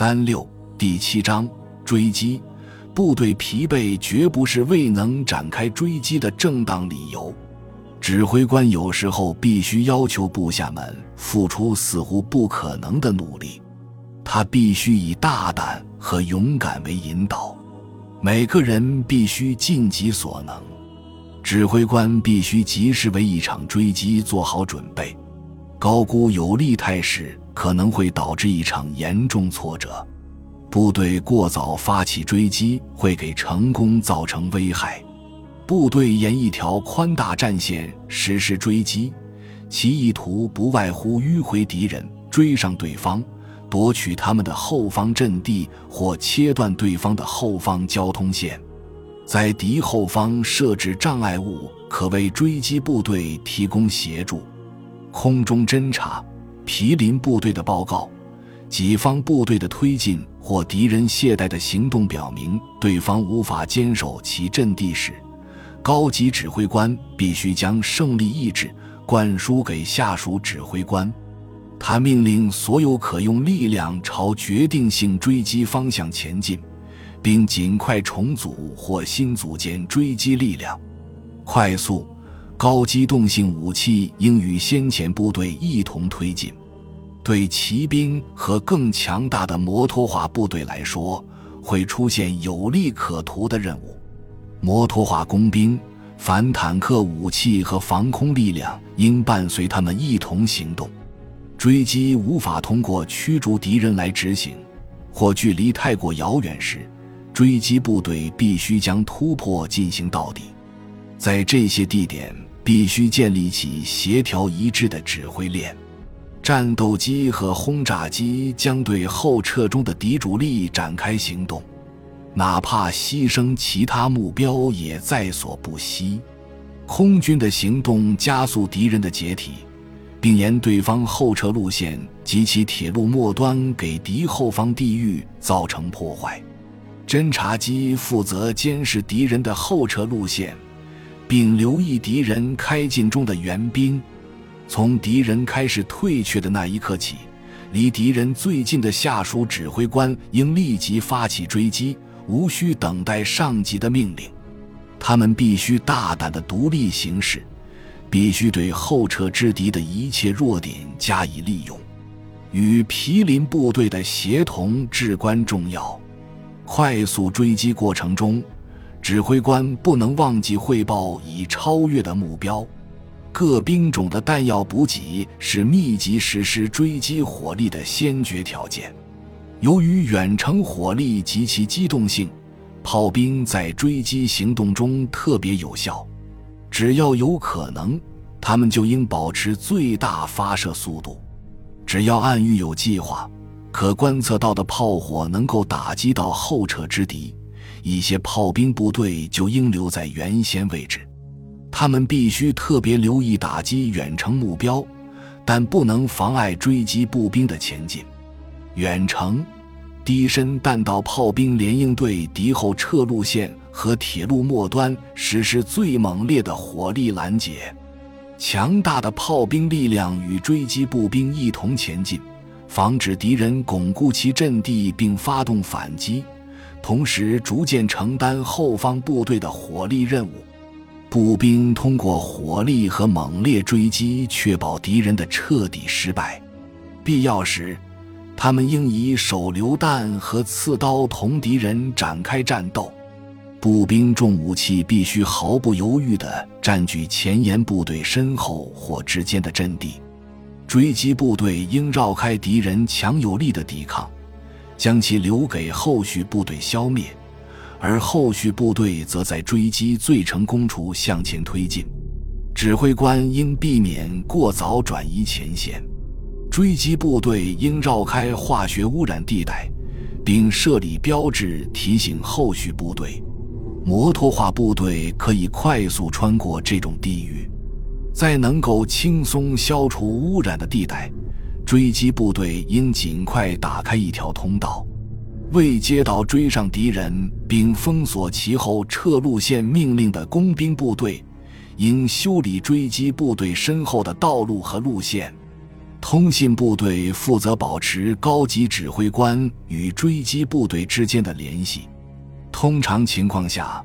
三六第七章追击部队疲惫绝不是未能展开追击的正当理由。指挥官有时候必须要求部下们付出似乎不可能的努力，他必须以大胆和勇敢为引导。每个人必须尽己所能，指挥官必须及时为一场追击做好准备。高估有利态势可能会导致一场严重挫折。部队过早发起追击会给成功造成危害。部队沿一条宽大战线实施追击，其意图不外乎迂回敌人，追上对方。夺取他们的后方阵地，或切断对方的后方交通线，在敌后方设置障碍物，可为追击部队提供协助。空中侦察、毗邻部队的报告、己方部队的推进或敌人懈怠的行动，表明对方无法坚守其阵地时，高级指挥官必须将胜利意志灌输给下属指挥官。他命令所有可用力量朝决定性追击方向前进，并尽快重组或新组建追击力量。快速、高机动性武器应与先遣部队一同推进。对骑兵和更强大的摩托化部队来说，会出现有利可图的任务。摩托化工兵、反坦克武器和防空力量应伴随他们一同行动。追击无法通过驱逐敌人来执行，或距离太过遥远时，追击部队必须将突破进行到底。在这些地点，必须建立起协调一致的指挥链。战斗机和轰炸机将对后撤中的敌主力展开行动，哪怕牺牲其他目标也在所不惜。空军的行动加速敌人的解体。并沿对方后撤路线及其铁路末端给敌后方地域造成破坏。侦察机负责监视敌人的后撤路线，并留意敌人开进中的援兵。从敌人开始退却的那一刻起，离敌人最近的下属指挥官应立即发起追击，无需等待上级的命令。他们必须大胆的独立行事。必须对后撤之敌的一切弱点加以利用，与毗邻部队的协同至关重要。快速追击过程中，指挥官不能忘记汇报已超越的目标。各兵种的弹药补给是密集实施追击火力的先决条件。由于远程火力及其机动性，炮兵在追击行动中特别有效。只要有可能，他们就应保持最大发射速度。只要暗域有计划，可观测到的炮火能够打击到后撤之敌，一些炮兵部队就应留在原先位置。他们必须特别留意打击远程目标，但不能妨碍追击步兵的前进。远程低身弹道炮兵连应对敌后撤路线。和铁路末端实施最猛烈的火力拦截，强大的炮兵力量与追击步兵一同前进，防止敌人巩固其阵地并发动反击，同时逐渐承担后方部队的火力任务。步兵通过火力和猛烈追击，确保敌人的彻底失败。必要时，他们应以手榴弹和刺刀同敌人展开战斗。步兵重武器必须毫不犹豫地占据前沿部队身后或之间的阵地，追击部队应绕开敌人强有力的抵抗，将其留给后续部队消灭，而后续部队则在追击最成功处向前推进。指挥官应避免过早转移前线，追击部队应绕开化学污染地带，并设立标志提醒后续部队。摩托化部队可以快速穿过这种地域，在能够轻松消除污染的地带，追击部队应尽快打开一条通道。未接到追上敌人并封锁其后撤路线命令的工兵部队，应修理追击部队身后的道路和路线。通信部队负责保持高级指挥官与追击部队之间的联系。通常情况下，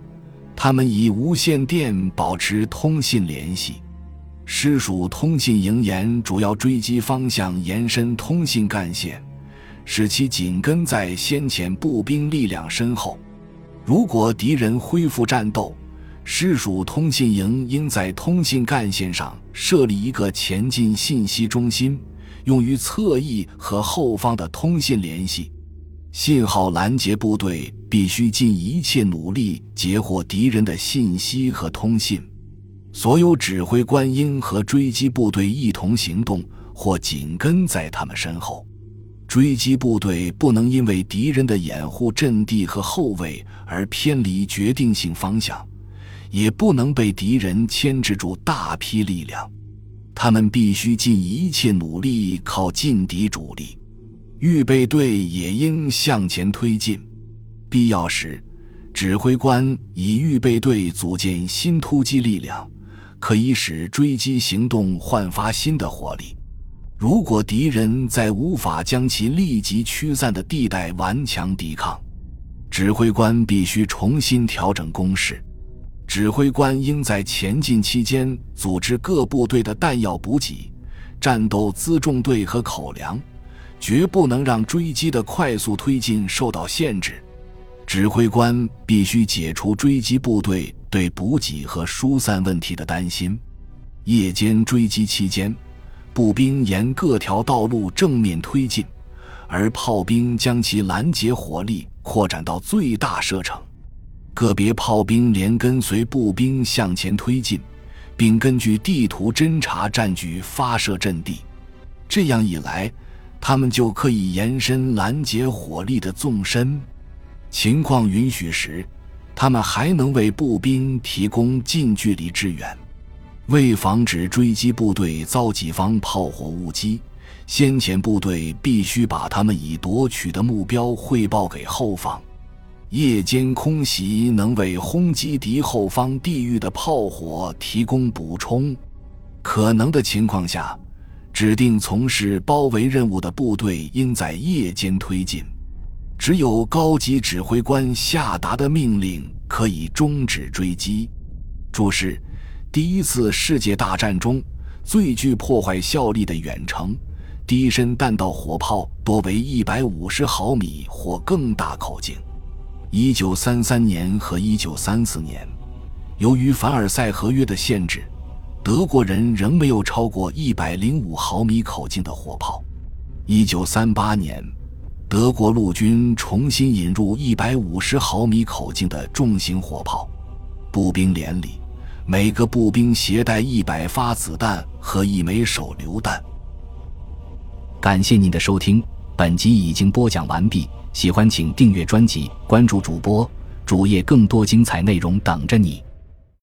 他们以无线电保持通信联系。师属通信营沿主要追击方向延伸通信干线，使其紧跟在先前步兵力量身后。如果敌人恢复战斗，师属通信营应在通信干线上设立一个前进信息中心，用于侧翼和后方的通信联系。信号拦截部队必须尽一切努力截获敌人的信息和通信。所有指挥官应和追击部队一同行动，或紧跟在他们身后。追击部队不能因为敌人的掩护阵地和后卫而偏离决定性方向。也不能被敌人牵制住大批力量，他们必须尽一切努力靠近敌主力。预备队也应向前推进，必要时，指挥官以预备队组建新突击力量，可以使追击行动焕发新的活力。如果敌人在无法将其立即驱散的地带顽强抵抗，指挥官必须重新调整攻势。指挥官应在前进期间组织各部队的弹药补给、战斗辎重队和口粮，绝不能让追击的快速推进受到限制。指挥官必须解除追击部队对补给和疏散问题的担心。夜间追击期间，步兵沿各条道路正面推进，而炮兵将其拦截火力扩展到最大射程。个别炮兵连跟随步兵向前推进，并根据地图侦察占据发射阵地。这样一来，他们就可以延伸拦截火力的纵深。情况允许时，他们还能为步兵提供近距离支援。为防止追击部队遭己方炮火误击，先遣部队必须把他们已夺取的目标汇报给后方。夜间空袭能为轰击敌后方地域的炮火提供补充。可能的情况下，指定从事包围任务的部队应在夜间推进。只有高级指挥官下达的命令可以终止追击。注释：第一次世界大战中最具破坏效力的远程低身弹道火炮多为一百五十毫米或更大口径。一九三三年和一九三四年，由于凡尔赛合约的限制，德国人仍没有超过一百零五毫米口径的火炮。一九三八年，德国陆军重新引入一百五十毫米口径的重型火炮。步兵连里，每个步兵携带一百发子弹和一枚手榴弹。感谢您的收听，本集已经播讲完毕。喜欢请订阅专辑，关注主播主页，更多精彩内容等着你。